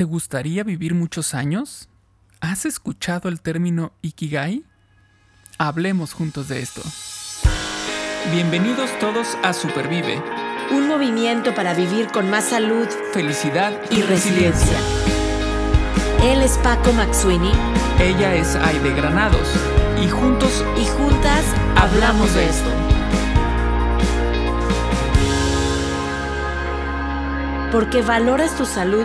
¿Te gustaría vivir muchos años? ¿Has escuchado el término Ikigai? Hablemos juntos de esto. Bienvenidos todos a Supervive. Un movimiento para vivir con más salud, felicidad y, resiliencia. Él es Paco Maxuini. Ella es Aide Granados. Y juntos y juntas hablamos de esto. Porque valoras tu salud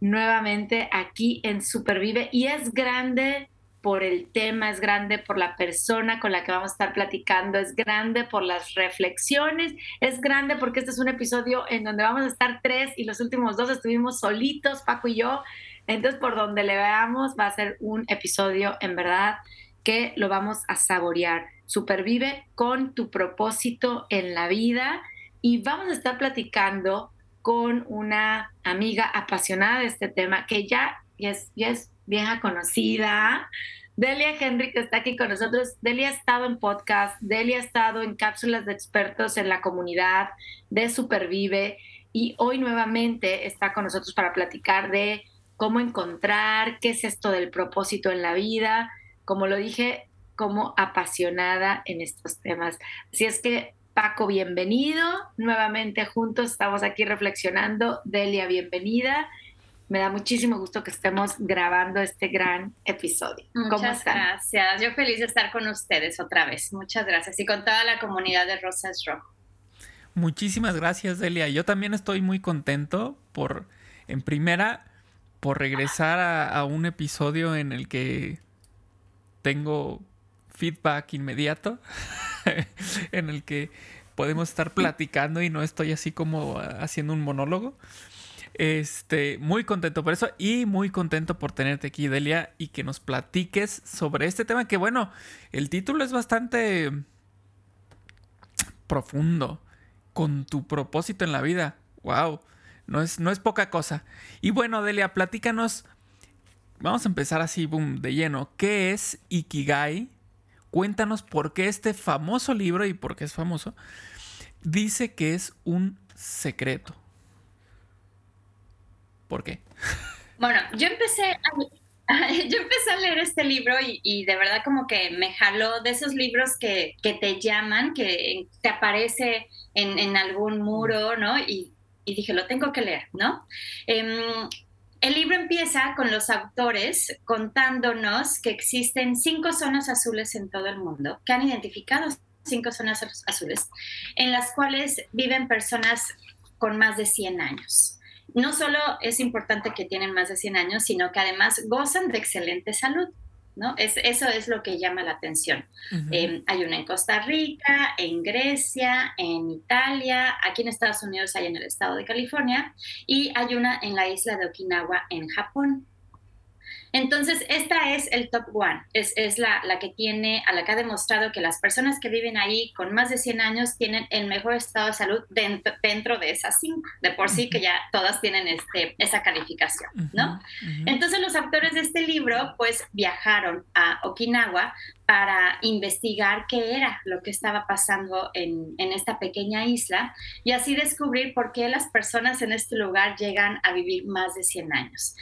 nuevamente aquí en Supervive y es grande por el tema, es grande por la persona con la que vamos a estar platicando, es grande por las reflexiones, es grande porque este es un episodio en donde vamos a estar tres y los últimos dos estuvimos solitos, Paco y yo. Entonces, por donde le veamos, va a ser un episodio en verdad que lo vamos a saborear. Supervive con tu propósito en la vida y vamos a estar platicando con una amiga apasionada de este tema que ya, es, ya es vieja conocida. Delia Henry, que está aquí con nosotros. Delia ha estado en podcast, Delia ha estado en cápsulas de expertos en la comunidad de Supervive y hoy nuevamente está con nosotros para platicar de cómo encontrar, qué es esto del propósito en la vida, como lo dije, como apasionada en estos temas. Así es que Paco, bienvenido. Nuevamente juntos estamos aquí reflexionando. Delia, bienvenida. Me da muchísimo gusto que estemos grabando este gran episodio. Muchas gracias. Yo feliz de estar con ustedes otra vez. Muchas gracias. Y con toda la comunidad de Rosas Rojo. Muchísimas gracias, Delia. Yo también estoy muy contento por, en primera, por regresar a un episodio en el que tengo feedback inmediato. en el que podemos estar platicando y no estoy así como haciendo un monólogo. Este, muy contento por eso y muy contento por tenerte aquí, Delia, y que nos platiques sobre este tema que, bueno, el título es bastante profundo, con tu propósito en la vida. ¡Wow! No es, no es poca cosa. Y bueno, Delia, platícanos. Vamos a empezar así, boom, de lleno. ¿Qué es Ikigai? Cuéntanos por qué este famoso libro, y por qué es famoso, dice que es un secreto. ¿Por qué? Bueno, yo empecé a, yo empecé a leer este libro y, de verdad como que me jaló de esos libros que, te llaman, que te aparece en, algún muro, ¿no? Y, dije, lo tengo que leer, ¿no? Em, el libro empieza con los autores contándonos que existen cinco zonas azules en todo el mundo, que han identificado cinco zonas azules, en las cuales viven personas con más de 100 años. No solo es importante que tienen más de 100 años, sino que además gozan de excelente salud. ¿No? Es, eso es lo que llama la atención. Em, hay una en Costa Rica, en Grecia, en Italia, aquí en Estados Unidos hay en el estado de California y hay una en la isla de Okinawa, en Japón. Entonces, esta es el top one, es, es la, la, que tiene, a la que ha demostrado que las personas que viven ahí con más de 100 años tienen el mejor estado de salud dentro, dentro de esas cinco, de por sí que ya todas tienen este, esa calificación, ¿no? Entonces, los autores de este libro, pues, viajaron a Okinawa para investigar qué era lo que estaba pasando en, en, esta pequeña isla y así descubrir por qué las personas en este lugar llegan a vivir más de 100 años.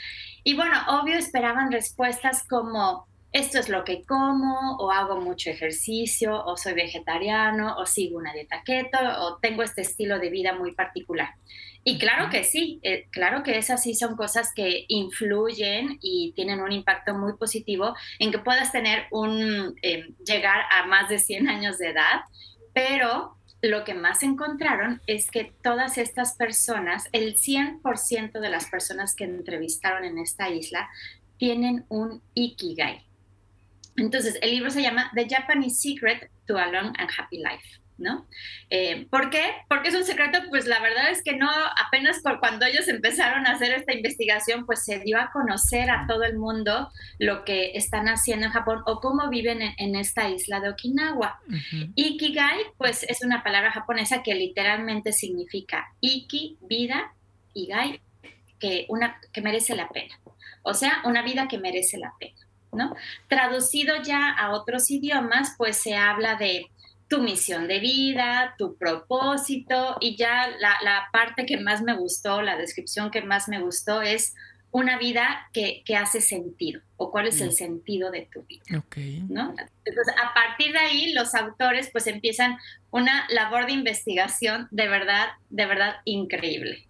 Y bueno, obvio esperaban respuestas como esto es lo que como, o hago mucho ejercicio, o soy vegetariano, o sigo una dieta keto, o tengo este estilo de vida muy particular. Y claro que sí, eh, claro que esas sí son cosas que influyen y tienen un impacto muy positivo en que puedas tener un, eh, llegar a más de 100 años de edad, pero lo que más encontraron es que todas estas personas, el 100% de las personas que entrevistaron en esta isla, tienen un Ikigai. Entonces, el libro se llama The Japanese Secret to a Long and Happy Life. ¿No? Eh, ¿Por qué? Porque es un secreto, pues la verdad es que no, apenas cuando ellos empezaron a hacer esta investigación, pues se dio a conocer a todo el mundo lo que están haciendo en Japón o cómo viven en, esta isla de Okinawa. Ikigai, pues es una palabra japonesa que literalmente significa Iki, vida, y Gai, que, una, que merece la pena. O sea, una vida que merece la pena. ¿no? Traducido ya a otros idiomas, pues se habla de tu misión de vida, tu propósito y ya la, parte que más me gustó, la descripción que más me gustó es una vida que, hace sentido o cuál es el mm. sentido de tu vida. ¿no? Entonces, a partir de ahí, los autores pues empiezan una labor de investigación de verdad, de verdad increíble.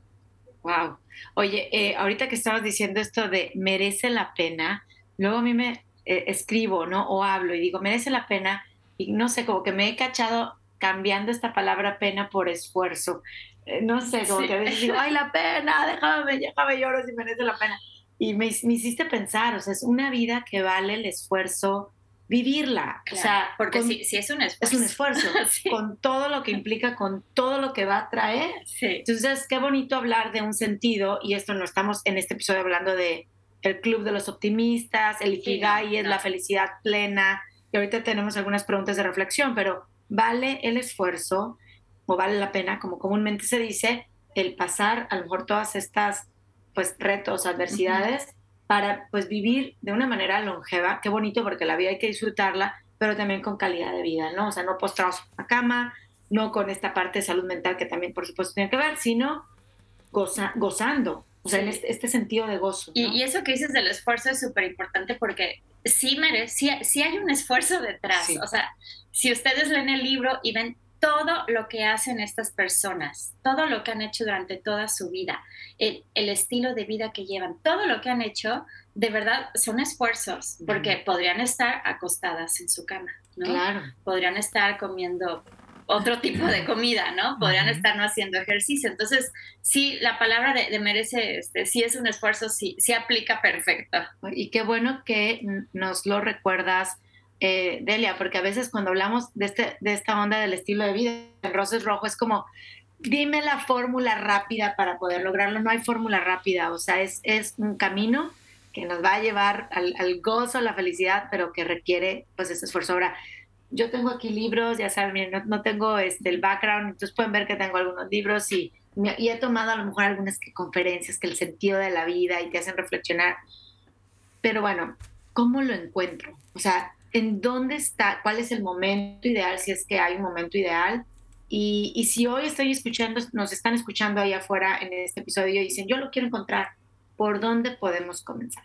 Wow. Oye, eh, ahorita que estabas diciendo esto de merece la pena, luego a mí me eh, escribo, ¿no? O hablo y digo, merece la pena y no sé, como que me he cachado cambiando esta palabra pena por esfuerzo. Eh, no sé, como que a veces digo, ay, la pena, déjame, déjame lloro si merece la pena. Y me, me, hiciste pensar, o sea, es una vida que vale el esfuerzo vivirla. o sea, porque si, si, es un esfuerzo. Es un esfuerzo, con todo lo que implica, con todo lo que va a traer. Entonces, qué bonito hablar de un sentido, y esto no estamos en este episodio hablando de el club de los optimistas, el Ikigai es la felicidad plena, ahorita tenemos algunas preguntas de reflexión, pero ¿vale el esfuerzo o vale la pena, como comúnmente se dice, el pasar a lo mejor todas estas pues retos, adversidades para pues vivir de una manera longeva? Qué bonito porque la vida hay que disfrutarla, pero también con calidad de vida, ¿no? O sea, no postrados en la cama, no con esta parte de salud mental que también por supuesto tiene que ver, sino gozando, o sea, en este, este, sentido de gozo. Y, eso que dices del esfuerzo es súper importante porque sí, merece, sí, hay un esfuerzo detrás. O sea, si ustedes leen el libro y ven todo lo que hacen estas personas, todo lo que han hecho durante toda su vida, el, el, estilo de vida que llevan, todo lo que han hecho, de verdad son esfuerzos, porque podrían estar acostadas en su cama, ¿no? Claro. Podrían estar comiendo otro tipo de comida, ¿no? Podrían estar no haciendo ejercicio. Entonces, sí, la palabra de, merece, este, sí es un esfuerzo, sí, sí aplica perfecto. Y qué bueno que nos lo recuerdas, eh, Delia, porque a veces cuando hablamos de, este, de esta onda del estilo de vida, el rosa es rojo, es como, dime la fórmula rápida para poder lograrlo. No hay fórmula rápida, o sea, es, es un camino que nos va a llevar al, al gozo, a la felicidad, pero que requiere pues ese esfuerzo. Ahora, yo tengo aquí libros, ya saben, no, tengo este, el background, entonces pueden ver que tengo algunos libros y, y he tomado a lo mejor algunas conferencias que el sentido de la vida y te hacen reflexionar. Pero bueno, ¿cómo lo encuentro? O sea, ¿en dónde está? ¿Cuál es el momento ideal? Si es que hay un momento ideal. Y, y si hoy estoy escuchando, nos están escuchando ahí afuera en este episodio y dicen, yo lo quiero encontrar, ¿por dónde podemos comenzar?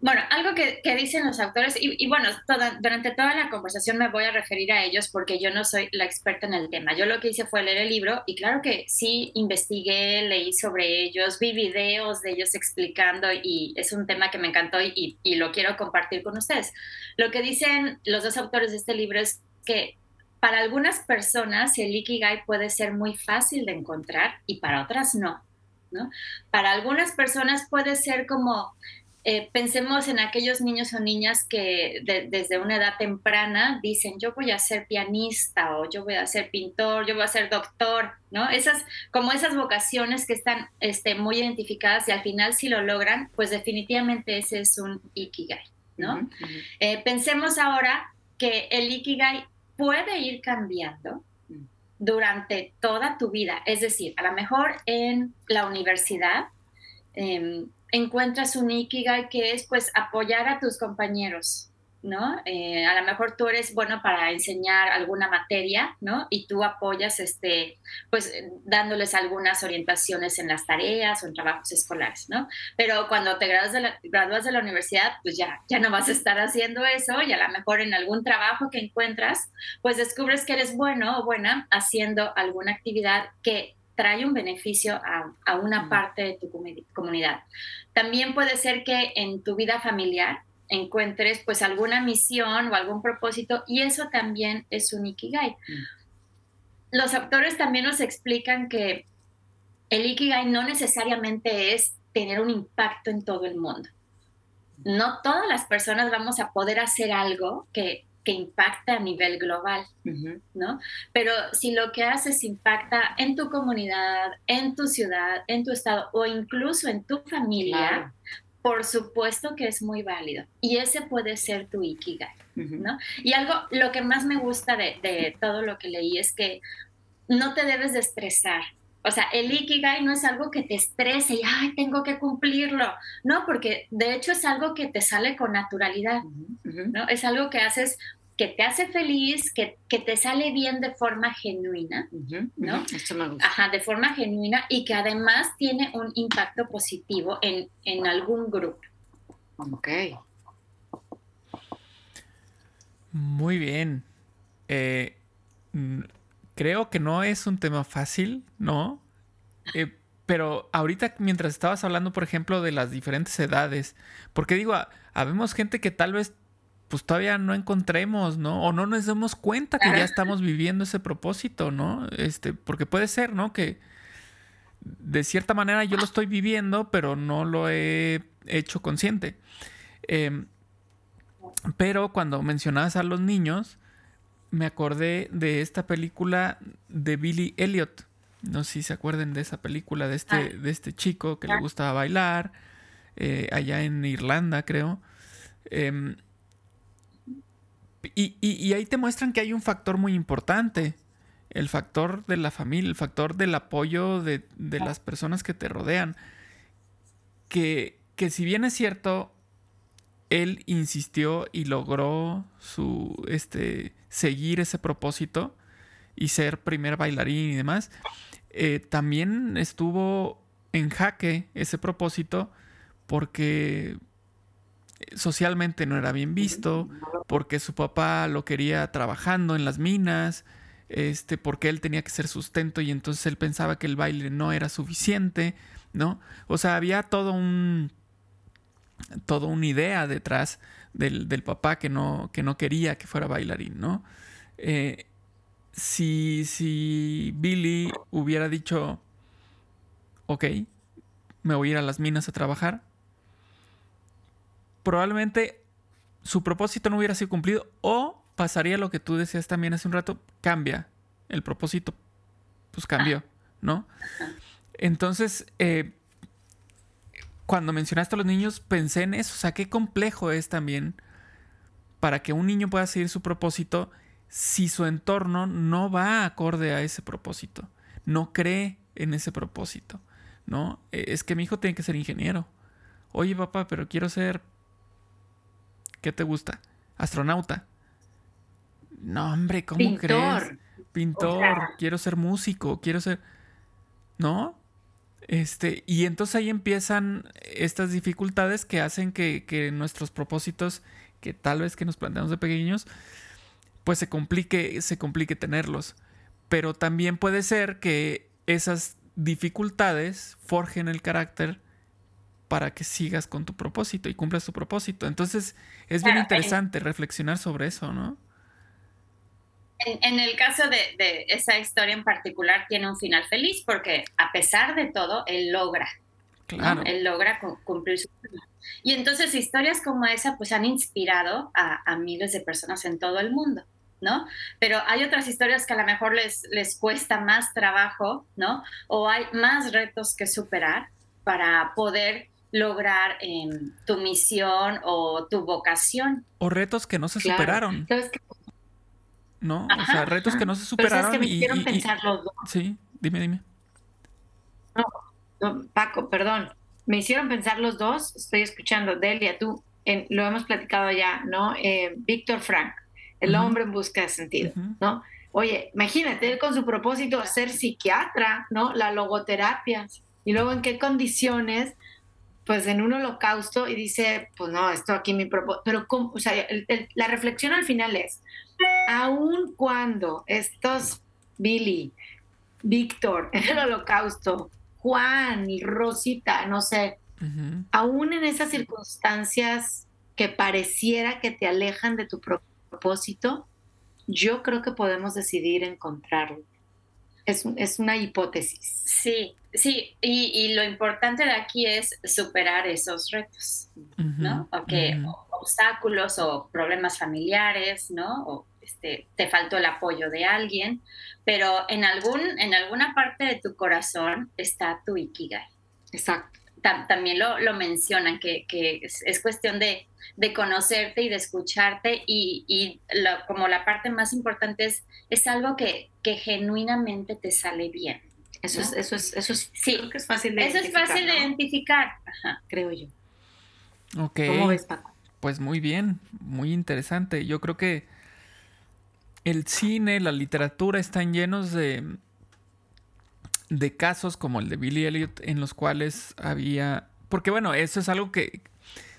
Bueno, algo que, dicen los autores, y, bueno, durante toda la conversación me voy a referir a ellos porque yo no soy la experta en el tema. Yo lo que hice fue leer el libro y claro que sí investigué, leí sobre ellos, vi videos de ellos explicando y es un tema que me encantó y, y lo quiero compartir con ustedes. Lo que dicen los dos autores de este libro es que para algunas personas el Ikigai puede ser muy fácil de encontrar y para otras no. ¿no? Para algunas personas puede ser como eh, pensemos en aquellos niños o niñas que desde una edad temprana dicen, yo voy a ser pianista o yo voy a ser pintor, yo voy a ser doctor, ¿no? Esas, como esas vocaciones que están este, muy identificadas y al final si lo logran, pues definitivamente ese es un ikigai, ¿no? Eh, pensemos ahora que el ikigai puede ir cambiando mm. durante toda tu vida, es decir, a lo mejor en la universidad, em, encuentras un ikigai que es pues apoyar a tus compañeros, ¿no? Eh, a lo mejor tú eres bueno para enseñar alguna materia, ¿no? Y tú apoyas, este, pues dándoles algunas orientaciones en las tareas o en trabajos escolares, ¿no? Pero cuando te gradúas de la, de la universidad, pues ya, ya no vas a estar haciendo eso y a lo mejor en algún trabajo que encuentras, pues descubres que eres bueno o buena haciendo alguna actividad que trae un beneficio a, una parte de tu comunidad. También puede ser que en tu vida familiar encuentres pues alguna misión o algún propósito y eso también es un ikigai. Los autores también nos explican que el ikigai no necesariamente es tener un impacto en todo el mundo. No todas las personas vamos a poder hacer algo que, que impacta a nivel global, ¿no? Pero si lo que haces impacta en tu comunidad, en tu ciudad, en tu estado o incluso en tu familia, por supuesto que es muy válido. Y ese puede ser tu ikigai, ¿no? Y algo, lo que más me gusta de, de todo lo que leí es que no te debes de estresar o sea, el Ikigai no es algo que te estrese y, ay, tengo que cumplirlo. No, porque de hecho es algo que te sale con naturalidad, ¿no? Es algo que haces que te hace feliz, que, que te sale bien de forma genuina, ¿no? Esto me gusta. Ajá, de forma genuina y que además tiene un impacto positivo en, en algún grupo. Ok. Muy bien. Eh, creo que no es un tema fácil, ¿no? Eh, pero ahorita mientras estabas hablando, por ejemplo, de las diferentes edades, porque digo, habemos gente que tal vez pues todavía no encontremos, ¿no? O no nos demos cuenta que ya estamos viviendo ese propósito, ¿no? Este, porque puede ser, ¿no? Que de cierta manera yo lo estoy viviendo, pero no lo he hecho consciente. Em, pero cuando mencionabas a los niños, me acordé de esta película de Billy Elliot. No sé si se acuerden de esa película de este, ah. de este chico que le gustaba bailar, eh, allá en Irlanda, creo. Em, y, ahí te muestran que hay un factor muy importante. El factor de la familia, el factor del apoyo de, de las personas que te rodean. Que, que si bien es cierto, él insistió y logró su este seguir ese propósito y ser primer bailarín y demás. Eh, también estuvo en jaque ese propósito porque socialmente no era bien visto, porque su papá lo quería trabajando en las minas, este, porque él tenía que ser sustento y entonces él pensaba que el baile no era suficiente, ¿no? O sea, había todo un toda una idea detrás del, papá que no, que no quería que fuera bailarín, ¿no? Eh, si, si Billy hubiera dicho, ok, me voy a ir a las minas a trabajar, probablemente su propósito no hubiera sido cumplido o pasaría lo que tú decías también hace un rato, cambia el propósito, pues cambió, ¿no? Entonces, eh, cuando mencionaste a los niños, pensé en eso. O sea, qué complejo es también para que un niño pueda seguir su propósito si su entorno no va acorde a ese propósito, no cree en ese propósito, ¿no? E, es que mi hijo tiene que ser ingeniero. Oye, papá, pero quiero ser... ¿Qué te gusta? Astronauta. No, hombre, ¿cómo crees? Pintor. Quiero ser músico, quiero ser... ¿No? Este, y entonces ahí empiezan estas dificultades que hacen que, nuestros propósitos, que tal vez que nos planteamos de pequeños, pues se complique, se complique tenerlos. Pero también puede ser que esas dificultades forjen el carácter para que sigas con tu propósito y cumplas tu propósito. Entonces es bien interesante reflexionar sobre eso, ¿no? En, el caso de, esa historia en particular tiene un final feliz porque a pesar de todo, él logra. Claro. Él logra cumplir su Y entonces historias como esa pues han inspirado a, miles de personas en todo el mundo. ¿no? Pero hay otras historias que a lo mejor les, les cuesta más trabajo, ¿no? O hay más retos que superar para poder lograr em, tu misión o tu vocación. O retos que no se superaron. ¿no? o sea, retos que no se superaron. que me hicieron pensar los dos. Sí, dime, dime. No, Paco, perdón. Me hicieron pensar los dos. Estoy escuchando, Delia, tú, en, lo hemos platicado ya, ¿no? Eh, Víctor Frank, el hombre en busca de sentido, ¿no? Oye, imagínate, él con su propósito ser psiquiatra, ¿no? La logoterapia. Y luego en qué condiciones, pues en un holocausto y dice, pues no, esto aquí mi propósito. Pero, ¿cómo? o sea, la reflexión al final es, aun cuando estos Billy, Víctor en el holocausto, Juan y Rosita, no sé, aún en esas circunstancias que pareciera que te alejan de tu propósito, yo creo que podemos decidir encontrarlo. Es, es una hipótesis. Sí, sí, y, lo importante de aquí es superar esos retos, ¿no? O que, obstáculos o problemas familiares, ¿no? O este, te faltó el apoyo de alguien, pero en, algún, en alguna parte de tu corazón está tu Ikigai. Exacto. también lo, lo, mencionan, que, que es, cuestión de, de, conocerte y de escucharte y, y como la parte más importante es, es algo que, que genuinamente te sale bien. Eso, es, eso es, eso es, sí, es fácil de eso identificar. es fácil de identificar, creo yo. Ok. ¿Cómo ves, Paco? Pues muy bien, muy interesante. Yo creo que el cine, la literatura están llenos de, de casos como el de Billy Elliot en los cuales había... Porque bueno, eso es algo que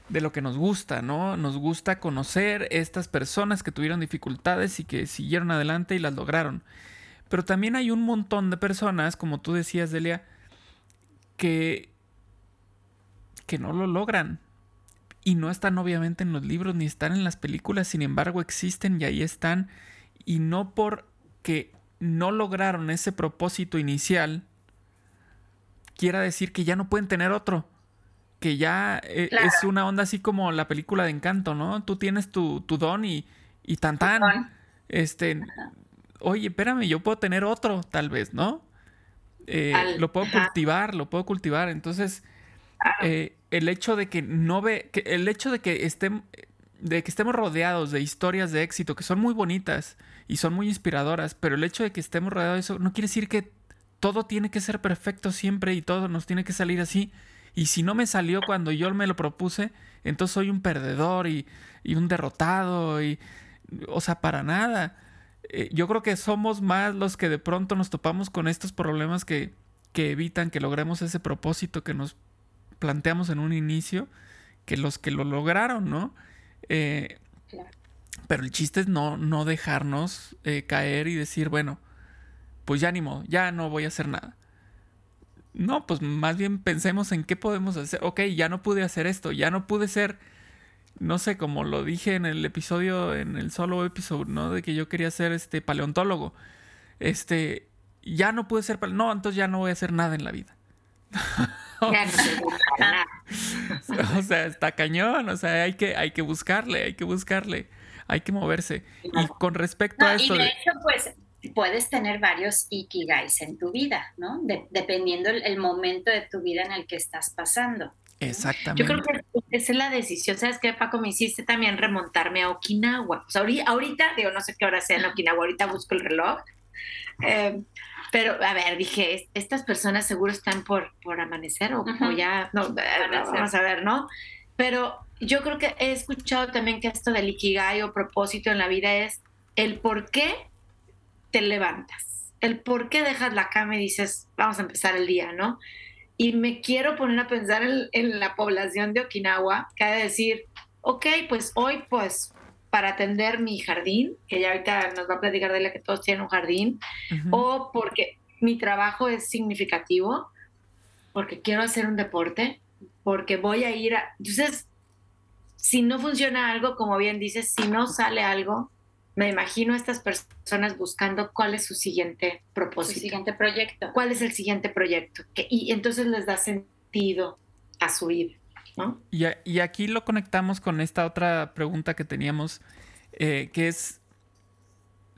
de lo que nos gusta, ¿no? Nos gusta conocer estas personas que tuvieron dificultades y que siguieron adelante y las lograron. Pero también hay un montón de personas, como tú decías, Delia, que, que no lo logran. Y no están obviamente en los libros ni están en las películas, sin embargo existen y ahí están y no porque no lograron ese propósito inicial, quiera decir que ya no pueden tener otro. Que ya eh, es una onda así como la película de Encanto, ¿no? Tú tienes tu, don y, y tan tan. Este, oye, espérame, yo puedo tener otro, tal vez, ¿no? Eh, lo puedo cultivar, lo puedo cultivar. Entonces, eh, el hecho de que no ve, que el hecho de que estén, de que estemos rodeados de historias de éxito que son muy bonitas y son muy inspiradoras, pero el hecho de que estemos rodeados de eso no quiere decir que todo tiene que ser perfecto siempre y todo nos tiene que salir así. Y si no me salió cuando yo me lo propuse, entonces soy un perdedor y, un derrotado y, o sea, para nada. Eh, yo creo que somos más los que de pronto nos topamos con estos problemas que, que evitan que logremos ese propósito que nos planteamos en un inicio, que los que lo lograron, ¿no? Eh, pero el chiste es no, no dejarnos eh, caer y decir, bueno, pues ya ni modo, ya no voy a hacer nada. No, pues más bien pensemos en qué podemos hacer. Ok, ya no pude hacer esto, ya no pude ser, no sé, como lo dije en el episodio, en el solo episodio, ¿no? De que yo quería ser este paleontólogo. Este, ya no pude ser paleontólogo. No, entonces ya no voy a hacer nada en la vida. o sea, está cañón, o sea, hay que, hay que buscarle, hay que buscarle, hay que moverse. Y con respecto a esto... Y de hecho, pues puedes tener varios ikigais en tu vida, ¿no? dependiendo el, momento de tu vida en el que estás pasando. Exactamente. Yo creo que esa es la decisión. ¿Sabes qué, Paco? Me hiciste también remontarme a Okinawa. O sea, ahorita, digo, no sé qué hora sea en Okinawa, ahorita busco el reloj. Eh, pero, a ver, dije, estas personas seguro están por, por amanecer o, ya, no, vamos a ver, ¿no? Pero yo creo que he escuchado también que esto del ikigai o propósito en la vida es el por qué te levantas, el por qué dejas la cama y dices, vamos a empezar el día, ¿no? Y me quiero poner a pensar en, en la población de Okinawa, que ha de decir, ok, pues hoy pues para atender mi jardín, que ya ahorita nos va a platicar de la que todos tienen un jardín, o porque mi trabajo es significativo, porque quiero hacer un deporte, porque voy a ir a... Entonces, si no funciona algo, como bien dices, si no sale algo, me imagino a estas personas buscando cuál es su siguiente propósito. Su siguiente proyecto. ¿Cuál es el siguiente proyecto? Que, y entonces les da sentido a su vida. Y, aquí lo conectamos con esta otra pregunta que teníamos, eh, que es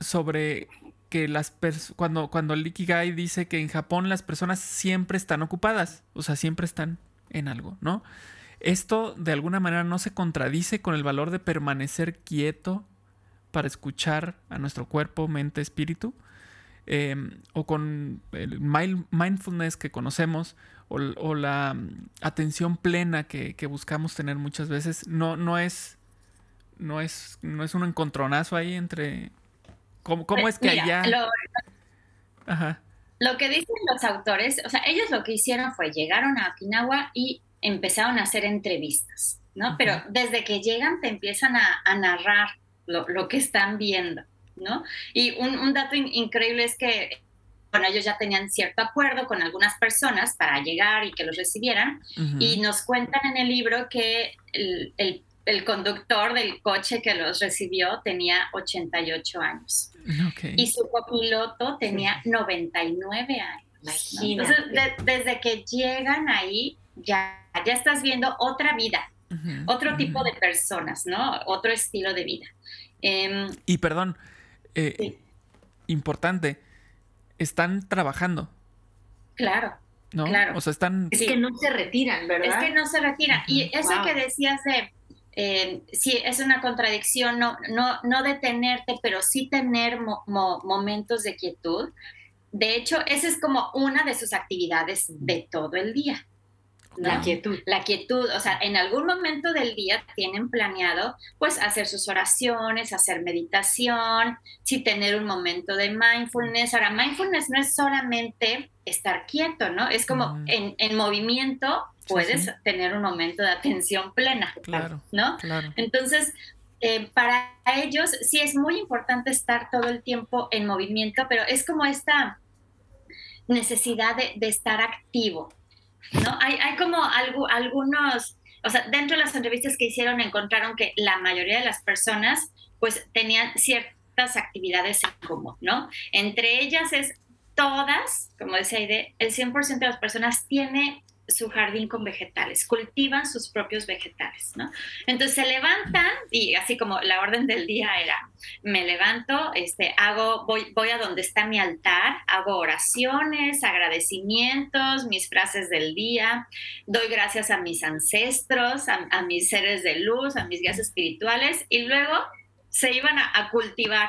sobre que las cuando, cuando el Ikigai dice que en Japón las personas siempre están ocupadas, o sea, siempre están en algo, ¿no? Esto de alguna manera no se contradice con el valor de permanecer quieto para escuchar a nuestro cuerpo, mente, espíritu, em, o con el mindfulness que conocemos, o, la mm, atención plena que, buscamos tener muchas veces, no, no es no es no es un encontronazo ahí entre cómo, cómo es que allá lo, lo que dicen los autores, o sea, ellos lo que hicieron fue llegaron a Okinawa y empezaron a hacer entrevistas, ¿no? Pero desde que llegan te empiezan a, narrar lo, que están viendo, ¿no? Y un, dato increíble es que bueno, ellos ya tenían cierto acuerdo con algunas personas para llegar y que los recibieran. Y nos cuentan en el libro que el, el, conductor del coche que los recibió tenía 88 años. Y su copiloto tenía 99 años. Entonces, desde que llegan ahí, ya, ya estás viendo otra vida, otro tipo de personas, ¿no? Otro estilo de vida. Em, y perdón, eh, importante, están trabajando. Claro. ¿No? Claro. O sea, están... Es que no se retiran, ¿verdad? Es que no se retiran. Y eso que decías de, eh, sí, es una contradicción, no, no, no detenerte, pero sí tener momentos de quietud. De hecho, esa es como una de sus actividades de todo el día. La quietud. La quietud, o sea, en algún momento del día tienen planeado pues hacer sus oraciones, hacer meditación, sí tener un momento de mindfulness. Ahora, mindfulness no es solamente estar quieto, ¿no? Es como en, en, movimiento puedes tener un momento de atención plena, claro, ¿no? Claro. Entonces, eh, para ellos sí es muy importante estar todo el tiempo en movimiento, pero es como esta necesidad de, de estar activo, ¿no? Hay, hay como algo, algunos, o sea, dentro de las entrevistas que hicieron encontraron que la mayoría de las personas pues tenían ciertas actividades en común, ¿no? Entre ellas es todas, como decía Aide, el 100% de las personas tiene su jardín con vegetales, cultivan sus propios vegetales, ¿no? Entonces se levantan y así como la orden del día era, me levanto, este, hago, voy, voy a donde está mi altar, hago oraciones, agradecimientos, mis frases del día, doy gracias a mis ancestros, a, mis seres de luz, a mis guías espirituales y luego se iban a cultivar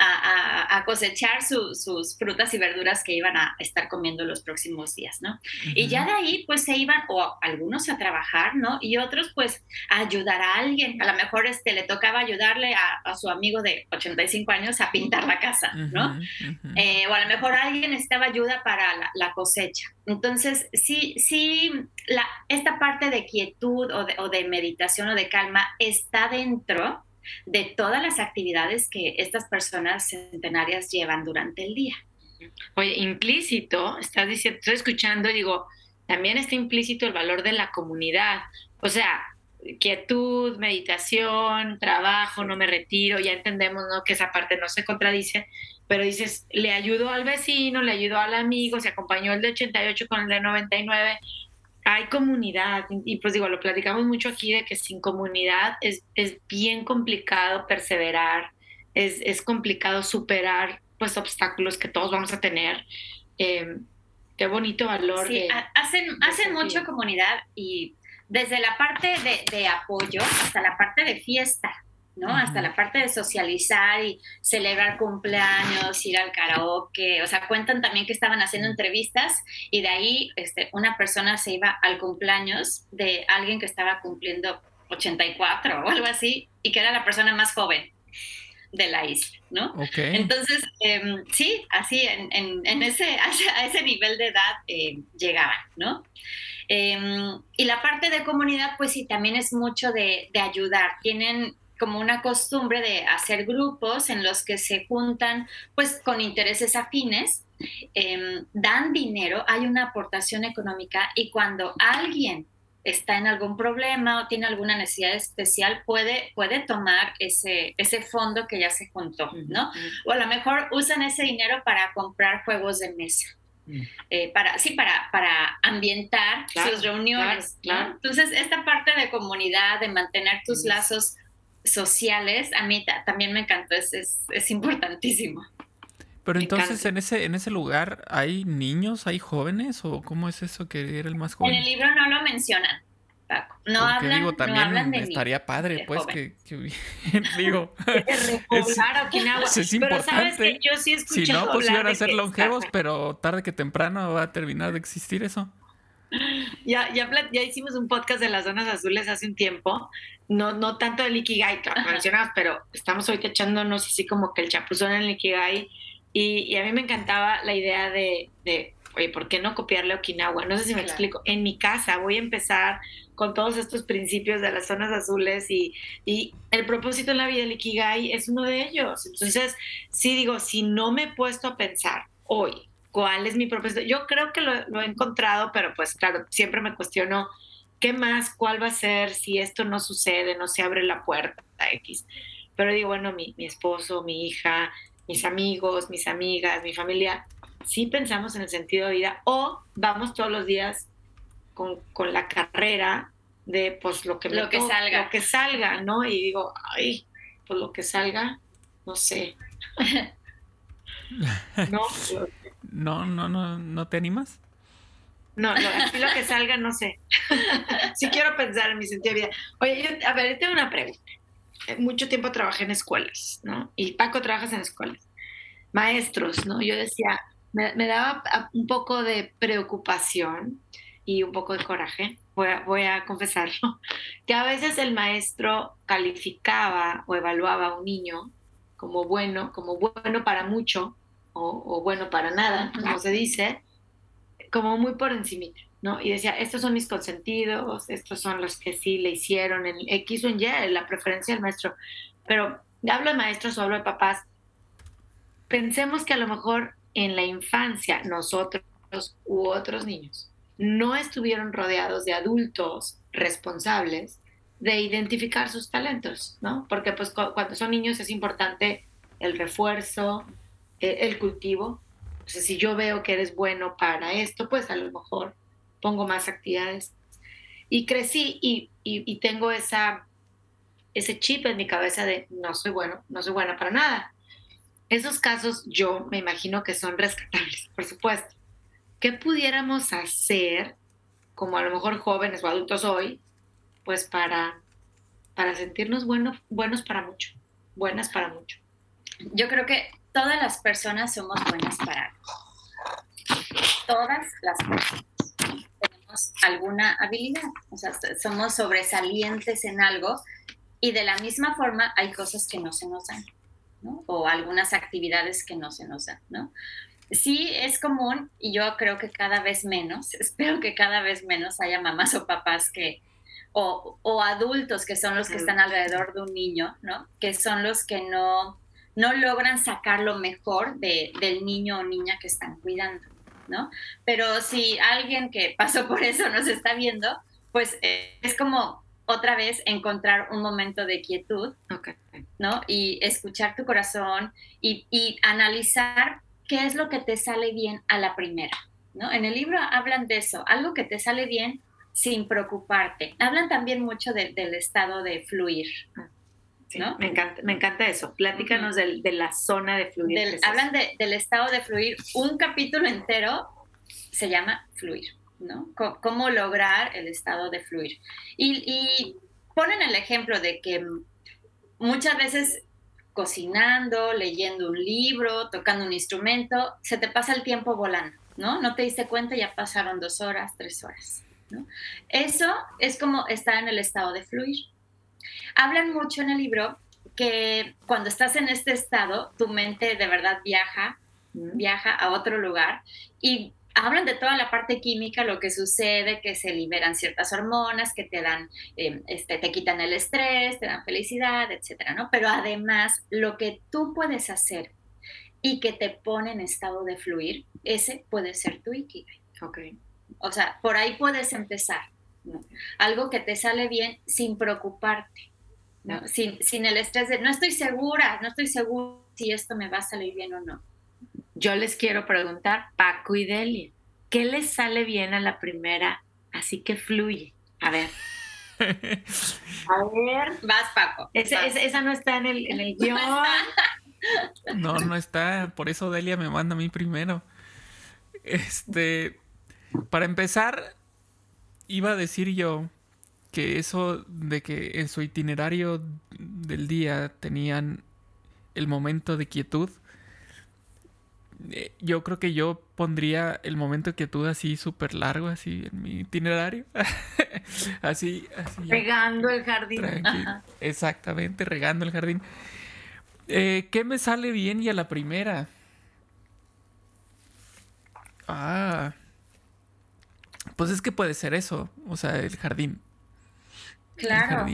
a, cosechar sus frutas y verduras que iban a estar comiendo los próximos días, ¿no? Y ya de ahí, pues se iban, o algunos a trabajar, ¿no? Y otros, pues, a ayudar a alguien. A lo mejor este, le tocaba ayudarle a, su amigo de 85 años a pintar la casa, ¿no? Eh, o a lo mejor alguien necesitaba ayuda para la, cosecha. Entonces, sí, sí, la, esta parte de quietud o de, o de meditación o de calma está dentro de todas las actividades que estas personas centenarias llevan durante el día. Oye, implícito, estás diciendo, estoy escuchando y digo, también está implícito el valor de la comunidad. O sea, quietud, meditación, trabajo, no me retiro, ya entendemos que esa parte no se contradice, pero dices, le ayudó al vecino, le ayudó al amigo, se acompañó el de 88 con el de 99, hay comunidad y pues digo, lo platicamos mucho aquí de que sin comunidad es, es bien complicado perseverar, es, es, complicado superar pues obstáculos que todos vamos a tener. Em, qué bonito valor. Sí, hacen, hacen mucho comunidad y desde la parte de, de apoyo hasta la parte de fiesta. ¿No? Hasta la parte de socializar y celebrar cumpleaños, ir al karaoke, o sea, cuentan también que estaban haciendo entrevistas y de ahí este, una persona se iba al cumpleaños de alguien que estaba cumpliendo 84 o algo así y que era la persona más joven de la isla, ¿no? Entonces, em, sí, así en, ese, a ese nivel de edad eh, llegaban, ¿no? Em, y la parte de comunidad, pues sí, también es mucho de, de ayudar. Tienen como una costumbre de hacer grupos en los que se juntan pues con intereses afines, em, dan dinero, hay una aportación económica y cuando alguien está en algún problema o tiene alguna necesidad especial, puede, puede tomar ese, ese fondo que ya se juntó, ¿no? O a lo mejor usan ese dinero para comprar juegos de mesa. Mm. Eh, para, sí, para, para ambientar sus reuniones. Entonces, esta parte de comunidad, de mantener tus lazos sociales, a mí también me encantó, es, es, importantísimo. Pero entonces en ese, en ese lugar hay niños, hay jóvenes o cómo es eso que era el más joven? En el libro no lo mencionan. Paco. No hablan, digo, también no hablan de estaría padre, pues, que, que, digo, es, es, importante. Pero sabes que yo sí si no, pues iban a ser longevos, pero tarde que temprano va a terminar de existir eso. Ya, ya, ya hicimos un podcast de las zonas azules hace un tiempo, no, no tanto del Ikigai que mencionabas, pero estamos ahorita echándonos así como que el chapuzón en el Ikigai y, a mí me encantaba la idea de, de, oye, ¿por qué no copiarle a Okinawa? No sé si me explico. En mi casa voy a empezar con todos estos principios de las zonas azules y, y el propósito en la vida del Ikigai es uno de ellos. Entonces, sí digo, si no me he puesto a pensar hoy cuál es mi propósito. Yo creo que lo, he encontrado, pero pues claro, siempre me cuestiono qué más, cuál va a ser si esto no sucede, no se abre la puerta X. Pero digo, bueno, mi, mi esposo, mi hija, mis amigos, mis amigas, mi familia, sí pensamos en el sentido de vida o vamos todos los días con, con la carrera de pues lo que lo que salga. Lo que salga, ¿no? Y digo, ay, pues lo que salga, no sé. no, no, no, no, ¿no te animas? No, así lo que salga, no sé. sí quiero pensar en mi sentido de vida. Oye, yo, a ver, yo tengo una pregunta. Eh, mucho tiempo trabajé en escuelas, ¿no? Y Paco trabajas en escuelas. Maestros, ¿no? Yo decía, me, me daba un poco de preocupación y un poco de coraje, voy a, voy a confesarlo, que a veces el maestro calificaba o evaluaba a un niño como bueno, como bueno para mucho o, o bueno para nada, como se dice, como muy por encimita, ¿no? Y decía, estos son mis consentidos, estos son los que sí le hicieron en X o en Y, la preferencia del maestro. Pero hablo de maestros o hablo de papás. Pensemos que a lo mejor en la infancia nosotros u otros niños no estuvieron rodeados de adultos responsables de identificar sus talentos, ¿no? Porque pues cuando son niños es importante el refuerzo, el cultivo, si yo veo que eres bueno para esto, pues a lo mejor pongo más actividades. Y crecí y, y, tengo esa, ese chip en mi cabeza de no soy bueno, no soy buena para nada. Esos casos yo me imagino que son rescatables, por supuesto. ¿Qué pudiéramos hacer, como a lo mejor jóvenes o adultos hoy, pues para, para sentirnos buenos, buenos para mucho, buenas para mucho? Yo creo que todas las personas somos buenas para algo. Todas las personas tenemos alguna habilidad, o sea, somos sobresalientes en algo y de la misma forma hay cosas que no se nos dan, ¿no? O algunas actividades que no se nos dan, ¿no? Sí es común y yo creo que cada vez menos, espero que cada vez menos haya mamás o papás que, o, o adultos que son los que están alrededor de un niño, ¿no? Que son los que no no logran sacar lo mejor de, del niño o niña que están cuidando, ¿no? Pero si alguien que pasó por eso nos está viendo, pues eh, es como otra vez encontrar un momento de quietud, ¿no? Y escuchar tu corazón y, y, analizar qué es lo que te sale bien a la primera, ¿no? En el libro hablan de eso, algo que te sale bien sin preocuparte. Hablan también mucho del estado de fluir, me, encanta, me encanta eso. Platícanos de la zona de fluir. hablan del estado de fluir. Un capítulo entero se llama fluir, ¿no? cómo lograr el estado de fluir. Y, y ponen el ejemplo de que muchas veces cocinando, leyendo un libro, tocando un instrumento, se te pasa el tiempo volando, ¿no? No te diste cuenta, ya pasaron dos horas, tres horas, ¿no? Eso es como estar en el estado de fluir. Hablan mucho en el libro que cuando estás en este estado, tu mente de verdad viaja, viaja a otro lugar y hablan de toda la parte química, lo que sucede, que se liberan ciertas hormonas que te dan, em, este, te quitan el estrés, te dan felicidad, etcétera, ¿no? Pero además, lo que tú puedes hacer y que te pone en estado de fluir, ese puede ser tu ikigai. Ok. O sea, por ahí puedes empezar. Algo que te sale bien sin preocuparte. Sin, el estrés de no estoy segura, no estoy segura si esto me va a salir bien o no. Yo les quiero preguntar, Paco y Delia, ¿qué les sale bien a la primera? Así que fluye. A ver. A ver. Vas, Paco. Esa, no está en el, en el guion. No, no está. Por eso Delia me manda a mí primero. Este. Para empezar, iba a decir yo que eso de que en su itinerario del día tenían el momento de quietud, eh, yo creo que yo pondría el momento de quietud así súper largo, así en mi itinerario. así, así. Regando el jardín. Exactamente, regando el jardín. Eh, ¿Qué me sale bien y a la primera? Ah. Pues es que puede ser eso, o sea, el jardín. Claro.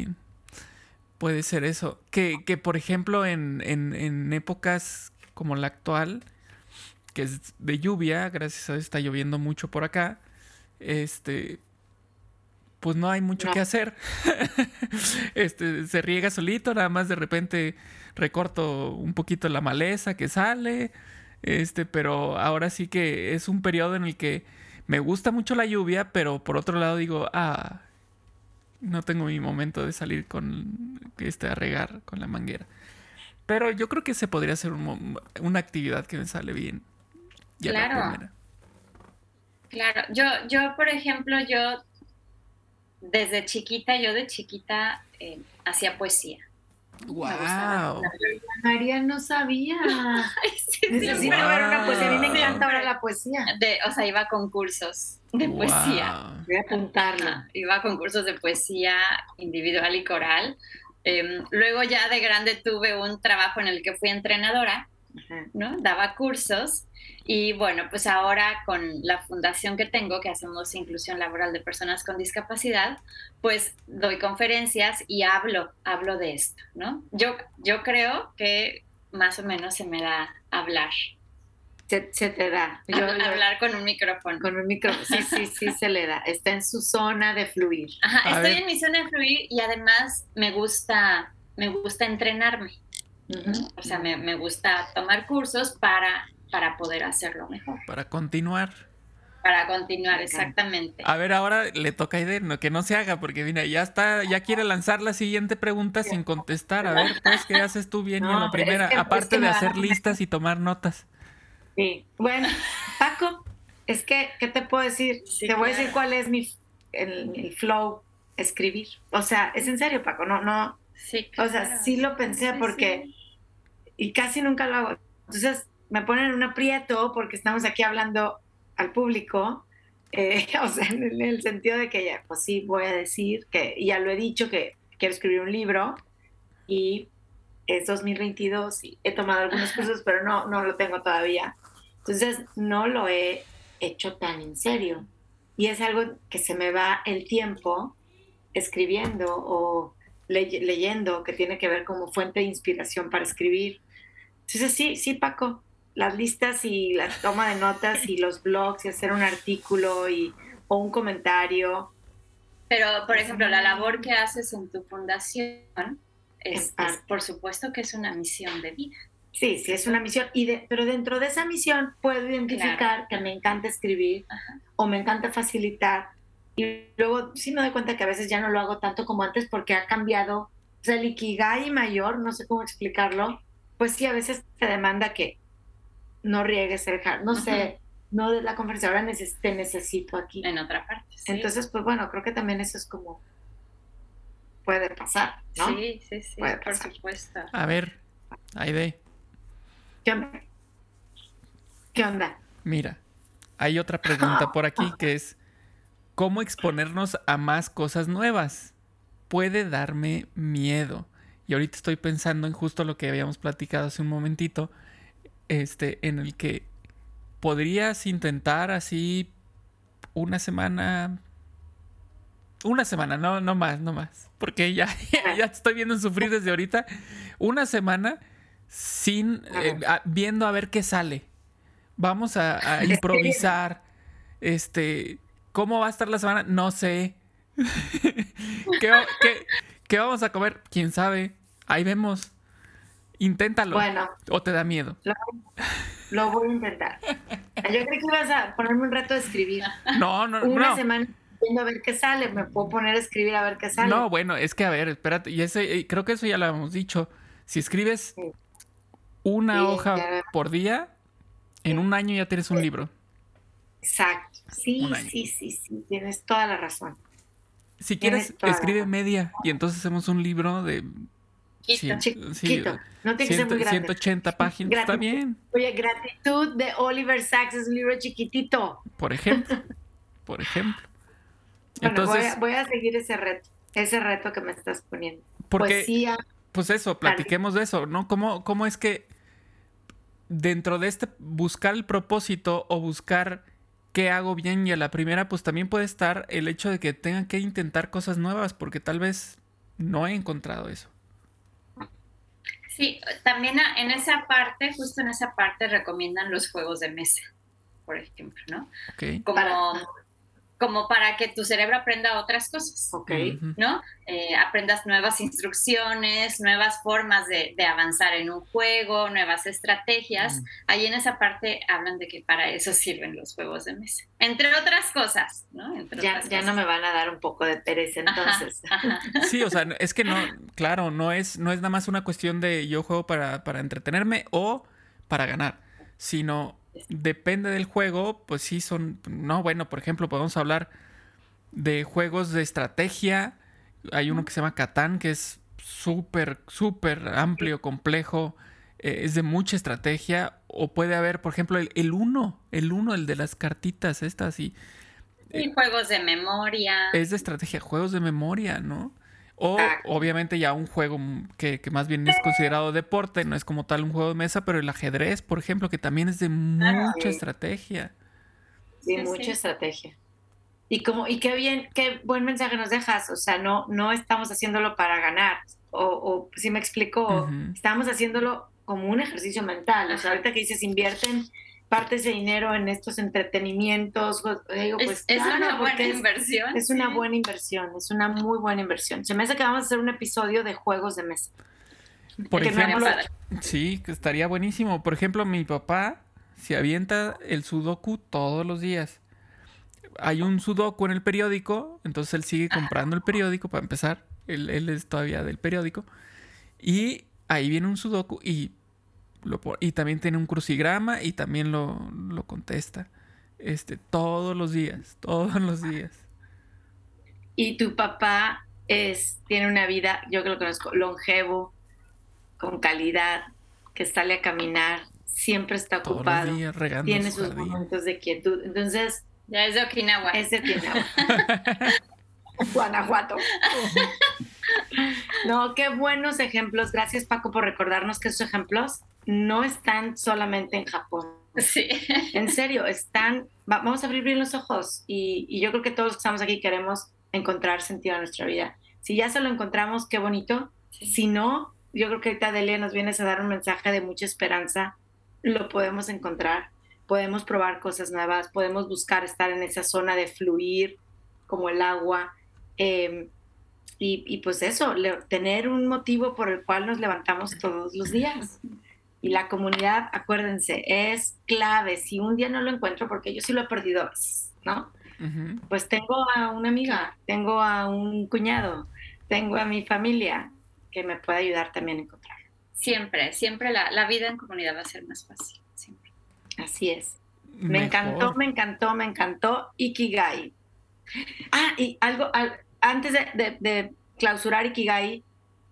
Puede ser eso. Que, que por ejemplo, en, en, épocas como la actual, que es de lluvia, gracias a Dios está lloviendo mucho por acá, este, pues no hay mucho que hacer. este, se riega solito, nada más de repente recorto un poquito la maleza que sale, este, pero ahora sí que es un periodo en el que me gusta mucho la lluvia, pero por otro lado digo, ah, no tengo mi momento de salir con este a regar con la manguera. Pero yo creo que se podría hacer una actividad que me sale bien. claro. Claro, yo, yo, por ejemplo, yo desde chiquita, yo de chiquita eh, hacía poesía. ¡Wow! María no sabía. sí, Necesito ver una poesía. A mí me encanta ahora la poesía. o sea, iba a concursos de poesía. Voy a apuntarla. Iba a concursos de poesía individual y coral. Em, luego ya de grande tuve un trabajo en el que fui entrenadora, ¿no? Daba cursos y bueno, pues ahora con la fundación que tengo, que hacemos inclusión laboral de personas con discapacidad, pues doy conferencias y hablo, hablo de esto, ¿no? Yo, yo creo que más o menos se me da hablar. Se, te da. hablar con un micrófono. Con un micrófono, sí, sí, sí se le da. Está en su zona de fluir. Ajá, estoy en mi zona de fluir y además me gusta, me gusta entrenarme. O sea, me, me gusta tomar cursos para para poder hacerlo mejor. Para continuar. Para continuar, exactamente. A ver, ahora le toca a Eden, que no se haga, porque mira, ya está, ya quiere lanzar la siguiente pregunta sin contestar. A ver, pues, ¿qué haces tú bien en la primera? Aparte de hacer listas y tomar notas. Sí. Bueno, Paco, es que, ¿qué te puedo decir? te voy a decir cuál es mi el, flow escribir. O sea, es en serio, Paco, no, no. Sí. O sea, sí lo pensé porque. Y casi nunca lo hago. Entonces, me ponen en un aprieto porque estamos aquí hablando al público, eh, o sea, en el sentido de que ya, pues sí, voy a decir que, ya lo he dicho, que quiero escribir un libro y es 2022 y he tomado algunos cursos, pero no, no lo tengo todavía. Entonces, no lo he hecho tan en serio. Y es algo que se me va el tiempo escribiendo o leyendo, que tiene que ver como fuente de inspiración para escribir. Entonces, sí, sí, Paco, las listas y la toma de notas y los blogs y hacer un artículo y, o un comentario. Pero, por ejemplo, la labor que haces en tu fundación es, por supuesto que es una misión de vida. Sí, sí, es una misión. Y pero dentro de esa misión puedo identificar que me encanta escribir o me encanta facilitar. Y luego sí me doy cuenta que a veces ya no lo hago tanto como antes porque ha cambiado. O sea, el Ikigai mayor, no sé cómo explicarlo, pues sí, a veces te demanda que no riegues el jardín, no sé, no de la conferencia, ahora te necesito aquí. En otra parte. Entonces, pues bueno, creo que también eso es como puede pasar, ¿no? Sí, sí, sí, por supuesto. A ver, Aide. ¿Qué onda? ¿Qué onda? Mira, hay otra pregunta por aquí que es, ¿cómo exponernos a más cosas nuevas? Puede darme miedo. Y ahorita estoy pensando en justo lo que habíamos platicado hace un momentito, este, en el que podrías intentar así una semana. Una semana, no, no más, no más. Porque ya, ya, estoy viendo sufrir desde ahorita. Una semana sin eh, viendo a ver qué sale. Vamos a, improvisar. Este. ¿Cómo va a estar la semana? No sé. ¿Qué, qué, qué vamos a comer? ¿Quién sabe? Ahí vemos. Inténtalo. Bueno. ¿O te da miedo? Lo, voy a intentar. Yo creo que ibas a ponerme un reto de escribir. No, no, Una semana viendo a ver qué sale. Me puedo poner a escribir a ver qué sale. No, bueno, es que a ver, espérate. Y ese, creo que eso ya lo hemos dicho. Si escribes una hoja por día, en un año ya tienes un libro. Exacto. Sí, sí, sí, sí. Tienes toda la razón. Si quieres, escribe media y entonces hacemos un libro de chiquito. no tiene que ser muy grande. 180 páginas, está bien. Oye, Gratitud de Oliver Sacks es un libro chiquitito. Por ejemplo. por ejemplo. Entonces, voy, a, seguir ese reto, ese reto que me estás poniendo. Porque, Poesía. Pues eso, platiquemos de eso, ¿no? ¿Cómo, ¿Cómo es que dentro de este buscar el propósito o buscar qué hago bien y a la primera, pues también puede estar el hecho de que tengan que intentar cosas nuevas porque tal vez no he encontrado eso. Sí, también en esa parte, justo en esa parte recomiendan los juegos de mesa, por ejemplo, ¿no? Okay. Como como para que tu cerebro aprenda otras cosas, Ok. ¿no? Eh, aprendas nuevas instrucciones, nuevas formas de, de, avanzar en un juego, nuevas estrategias. Ahí en esa parte hablan de que para eso sirven los juegos de mesa, entre otras cosas, ¿no? Entre ya, otras ya cosas. no me van a dar un poco de pereza entonces. Ajá, ajá. Sí, o sea, es que no, claro, no es, no es nada más una cuestión de yo juego para, para entretenerme o para ganar, sino depende del juego, pues sí son, no, bueno, por ejemplo, podemos hablar de juegos de estrategia, hay uno que se llama Catán, que es súper, súper amplio, complejo, eh, es de mucha estrategia, o puede haber, por ejemplo, el, el uno, el uno, el de las cartitas estas, y Y juegos de memoria. es de estrategia, juegos de memoria, ¿no? O Ah. obviamente ya un juego que, que más bien es considerado deporte, no es como tal un juego de mesa, pero el ajedrez, por ejemplo, que también es de mucha sí. estrategia. Sí, Sí, mucha sí. estrategia. Y como, y qué bien, qué buen mensaje nos dejas. O sea, no, no estamos haciéndolo para ganar. O, o si me explico, estamos haciéndolo como un ejercicio mental. O sea, ahorita que dices invierten parte de dinero en estos entretenimientos, pues, digo, Es, pues es claro, una buena es- inversión. Es una buena inversión, es una muy buena inversión. Se me hace que vamos a hacer un episodio de juegos de mesa. Por Que no ejemplo, hemos- sí, que estaría buenísimo. Por ejemplo, mi papá se avienta el sudoku todos los días. Hay un sudoku en el periódico, entonces él sigue comprando el periódico para empezar. Él, él es todavía del periódico. Y ahí viene un sudoku y, lo, y también tiene un crucigrama y también lo, lo contesta. Este, todos los días, todos los días. Y tu papá es, tiene una vida, yo que lo conozco, longevo, con calidad, que sale a caminar, siempre está Todos ocupado, los días regando tiene su sus jardín. momentos de quietud. Entonces, Ya es de Okinawa. ese tiene Guanajuato. No, qué buenos ejemplos. Gracias, Paco, por recordarnos que esos ejemplos no están solamente en Japón. Sí. En serio, están. va- vamos a abrir bien los ojos y, y yo creo que todos los que estamos aquí queremos encontrar sentido a nuestra vida. Si ya se lo encontramos, qué bonito. Si no, yo creo que ahorita Delia nos vienes a dar un mensaje de mucha esperanza. Lo podemos encontrar, podemos probar cosas nuevas, podemos buscar estar en esa zona de fluir como el agua. eh, y, y pues eso, le- tener un motivo por el cual nos levantamos todos los días. Y la comunidad, acuérdense, es clave. Si un día no lo encuentro, porque yo sí lo he perdido, ¿no? Pues tengo a una amiga, tengo a un cuñado, tengo a mi familia que me puede ayudar también a encontrar. Siempre, siempre la, la vida en comunidad va a ser más fácil. Siempre. Así es. Me Mejor. encantó, me encantó, me encantó Ikigai. Ah, y algo, al- antes de, de- de clausurar Ikigai,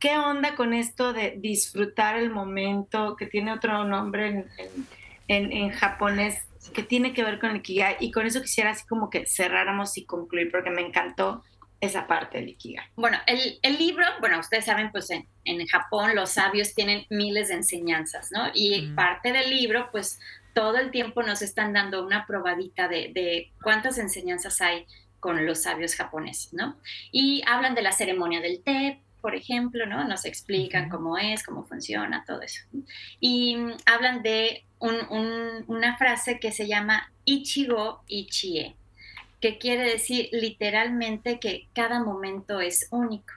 ¿qué onda con esto de disfrutar el momento, que tiene otro nombre en, en- en- en japonés, que tiene que ver con el Ikigai? Y con eso quisiera así como que cerráramos y concluir, porque me encantó esa parte del Ikigai. Bueno, el, el libro, bueno, ustedes saben, pues en, en Japón los sabios tienen miles de enseñanzas, ¿no? Y Mm. parte del libro, pues todo el tiempo nos están dando una probadita de, de cuántas enseñanzas hay con los sabios japoneses, ¿no? Y hablan de la ceremonia del té, por ejemplo, ¿no? Nos explican cómo es, cómo funciona, todo eso. Y mm, hablan de un- un- una frase que se llama Ichigo Ichie, que quiere decir literalmente que cada momento es único.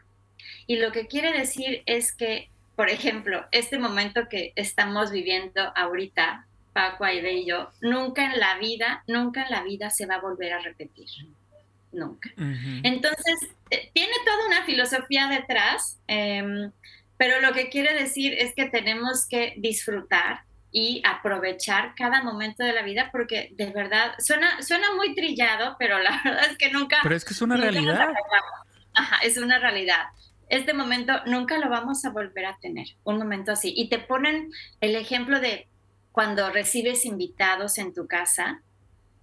Y lo que quiere decir es que, por ejemplo, este momento que estamos viviendo ahorita, Paco, Aide y yo, nunca en la vida, nunca en la vida se va a volver a repetir. Nunca. Entonces, eh, tiene toda una filosofía detrás, em, pero lo que quiere decir es que tenemos que disfrutar y aprovechar cada momento de la vida porque de verdad suena, suena muy trillado, pero la verdad es que nunca... Pero es que es una realidad. Ajá, es una realidad. Este momento nunca lo vamos a volver a tener, un momento así. Y te ponen el ejemplo de cuando recibes invitados en tu casa,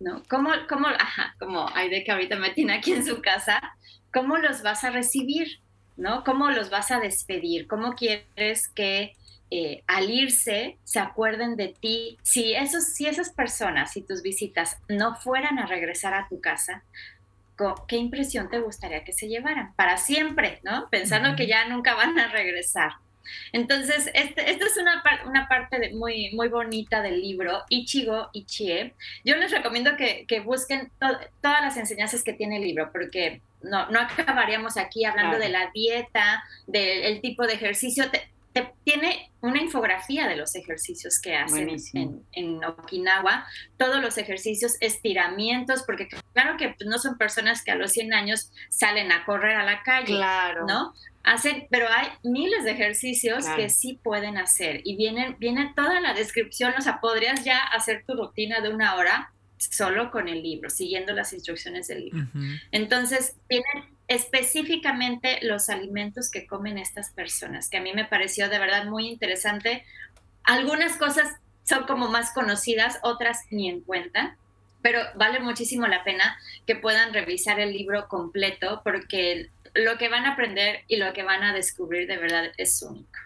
¿no? ¿Cómo, cómo, ajá, como Aide que ahorita me tiene aquí en su casa, ¿cómo los vas a recibir? ¿No? ¿Cómo los vas a despedir? ¿Cómo quieres que eh, al irse se acuerden de ti? Si, esos, si esas personas, si tus visitas no fueran a regresar a tu casa, ¿qué impresión te gustaría que se llevaran? Para siempre, ¿no? Pensando que ya nunca van a regresar. Entonces, este, esta es una, una parte muy, muy bonita del libro, Ichigo Ichie. Yo les recomiendo que, que busquen todas las enseñanzas que tiene el libro, porque no, no acabaríamos aquí hablando de la dieta, del tipo de ejercicio. tiene una infografía de los ejercicios que hacen en, en, Okinawa, todos los ejercicios, estiramientos, porque claro que no son personas que a los 100 años salen a correr a la calle, claro. ¿no? Hacen, pero hay miles de ejercicios que sí pueden hacer y viene, viene toda la descripción, o sea, podrías ya hacer tu rutina de una hora solo con el libro, siguiendo las instrucciones del libro. Entonces, tienen específicamente los alimentos que comen estas personas, que a mí me pareció de verdad muy interesante. Algunas cosas son como más conocidas, otras ni en cuenta, pero vale muchísimo la pena que puedan revisar el libro completo porque lo que van a aprender y lo que van a descubrir de verdad es único.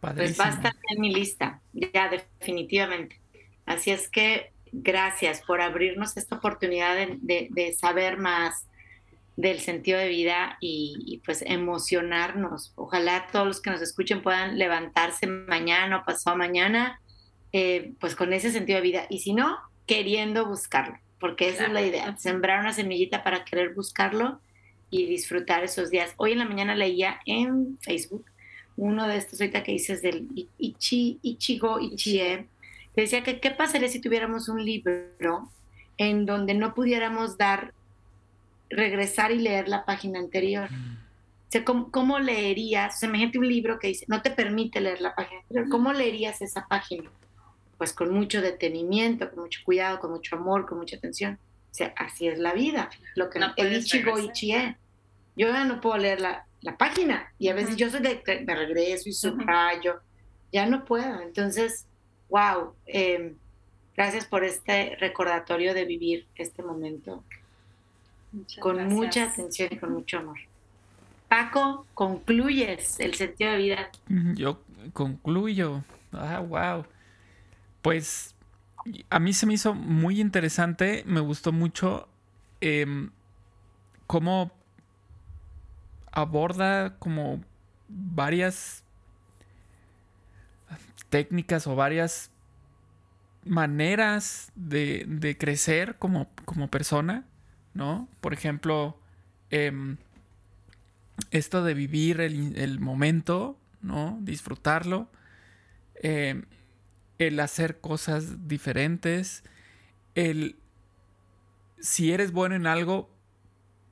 Pues va a estar en mi lista, ya definitivamente. Así es que gracias por abrirnos esta oportunidad de, saber más del sentido de vida y, pues emocionarnos. Ojalá todos los que nos escuchen puedan levantarse mañana o pasado mañana eh, pues con ese sentido de vida y si no, queriendo buscarlo, porque esa es la idea, sembrar una semillita para querer buscarlo y disfrutar esos días. Hoy en la mañana leía en Facebook uno de estos ahorita que dices del Ichi, Ichigo Ichie, decía que qué pasaría si tuviéramos un libro en donde no pudiéramos dar, regresar y leer la página anterior. O sea, ¿cómo, leerías? O sea, imagínate un libro que dice, no te permite leer la página anterior. ¿Cómo leerías esa página? Pues con mucho detenimiento, con mucho cuidado, con mucho amor, con mucha atención. Sea, así es la vida. Lo que el Ichigo Ichie. Yo ya no puedo leer la, la página. Y a veces yo soy de, de regreso y subrayo. Ya no puedo. Entonces, wow, em, gracias por este recordatorio de vivir este momento con mucha atención y con mucho amor. Paco, concluyes el sentido de vida. Yo concluyo. Ah, wow. Pues a mí se me hizo muy interesante, me gustó mucho em, cómo aborda como varias técnicas o varias maneras de, crecer como, como, persona, ¿no? Por ejemplo, em, esto de vivir el, momento, ¿no? Disfrutarlo, em, el hacer cosas diferentes, el... Si eres bueno en algo,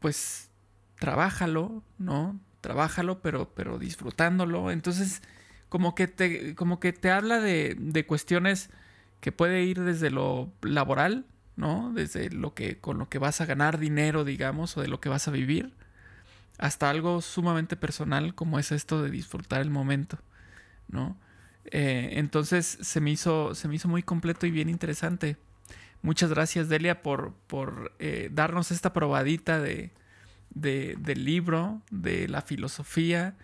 pues trabájalo, ¿no? Trabájalo, pero, pero disfrutándolo. Entonces, como que te, como que te habla de, de cuestiones que puede ir desde lo laboral, ¿no? Desde lo que, con lo que vas a ganar dinero, digamos, o de lo que vas a vivir, hasta algo sumamente personal como es esto de disfrutar el momento, ¿no? Eh, entonces se me, hizo, se me hizo muy completo y bien interesante. Muchas gracias, Delia, por, por eh, darnos esta probadita de, de, del libro, de la filosofía,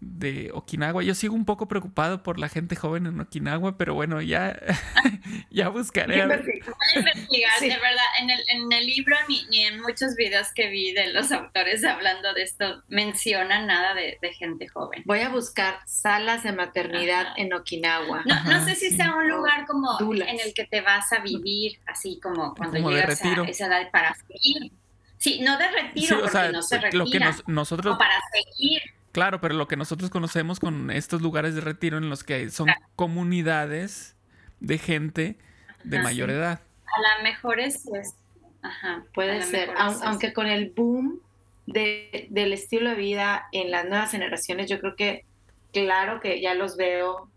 de Okinawa. Yo sigo un poco preocupado por la gente joven en Okinawa, pero bueno, ya, ya buscaré. Voy a investigar, de verdad. En el, en el libro ni, ni, en muchos videos que vi de los autores hablando de esto mencionan nada de, de gente joven. Voy a buscar salas de maternidad en Okinawa. No, no, sé si sea un lugar como en el que te vas a vivir, así como cuando llegas a esa edad para seguir. Sí, no de retiro, porque no se retira, lo que nosotros... O para seguir Claro, pero lo que nosotros conocemos con estos lugares de retiro en los que son comunidades de gente de mayor edad. A lo mejor es, pues, ajá, puede ser, aunque con el boom del estilo de vida en las nuevas generaciones, yo creo que, claro que ya los veo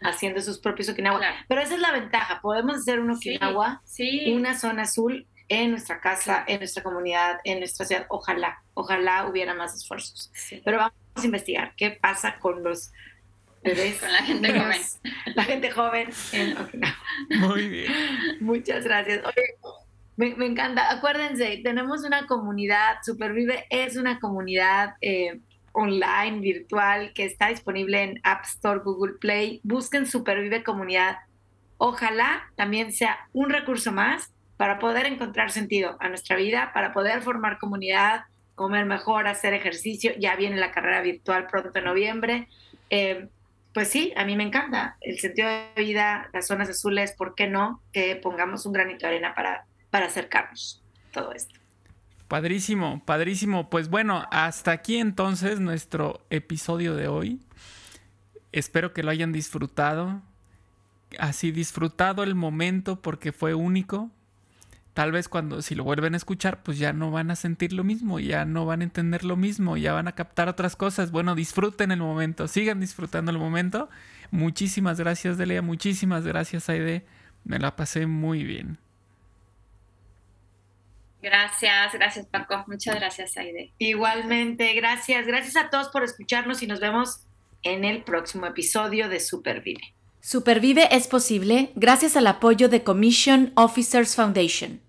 haciendo sus propios Okinawa. Pero esa es la ventaja, podemos hacer un Okinawa, una zona azul en nuestra casa, en nuestra comunidad, en nuestra ciudad. Ojalá, ojalá hubiera más esfuerzos. Pero vamos a investigar qué pasa con los bebés. Con la gente joven. La gente joven en Muy bien. Muchas gracias. Oye, me, encanta. Acuérdense, tenemos una comunidad, Supervive es una comunidad eh, online, virtual, que está disponible en App Store, Google Play. Busquen Supervive Comunidad. Ojalá también sea un recurso más para poder encontrar sentido a nuestra vida, para poder formar comunidad, comer mejor, hacer ejercicio. Ya viene la carrera virtual pronto en noviembre. Eh, pues sí, a mí me encanta el sentido de vida, las zonas azules, ¿por qué no? Que pongamos un granito de arena para, para acercarnos todo esto. Padrísimo, padrísimo. Pues bueno, hasta aquí entonces nuestro episodio de hoy. Espero que lo hayan disfrutado. Así disfrutado el momento porque fue único. Tal vez cuando si lo vuelven a escuchar, pues ya no van a sentir lo mismo, ya no van a entender lo mismo, ya van a captar otras cosas. Bueno, disfruten el momento, sigan disfrutando el momento. Muchísimas gracias, Delia, muchísimas gracias, Aide. Me la pasé muy bien. Gracias, gracias Paco. Muchas gracias, Aide. Igualmente, gracias. Gracias a todos por escucharnos y nos vemos en el próximo episodio de Supervive. Supervive es posible gracias al apoyo de Commission Officers Foundation.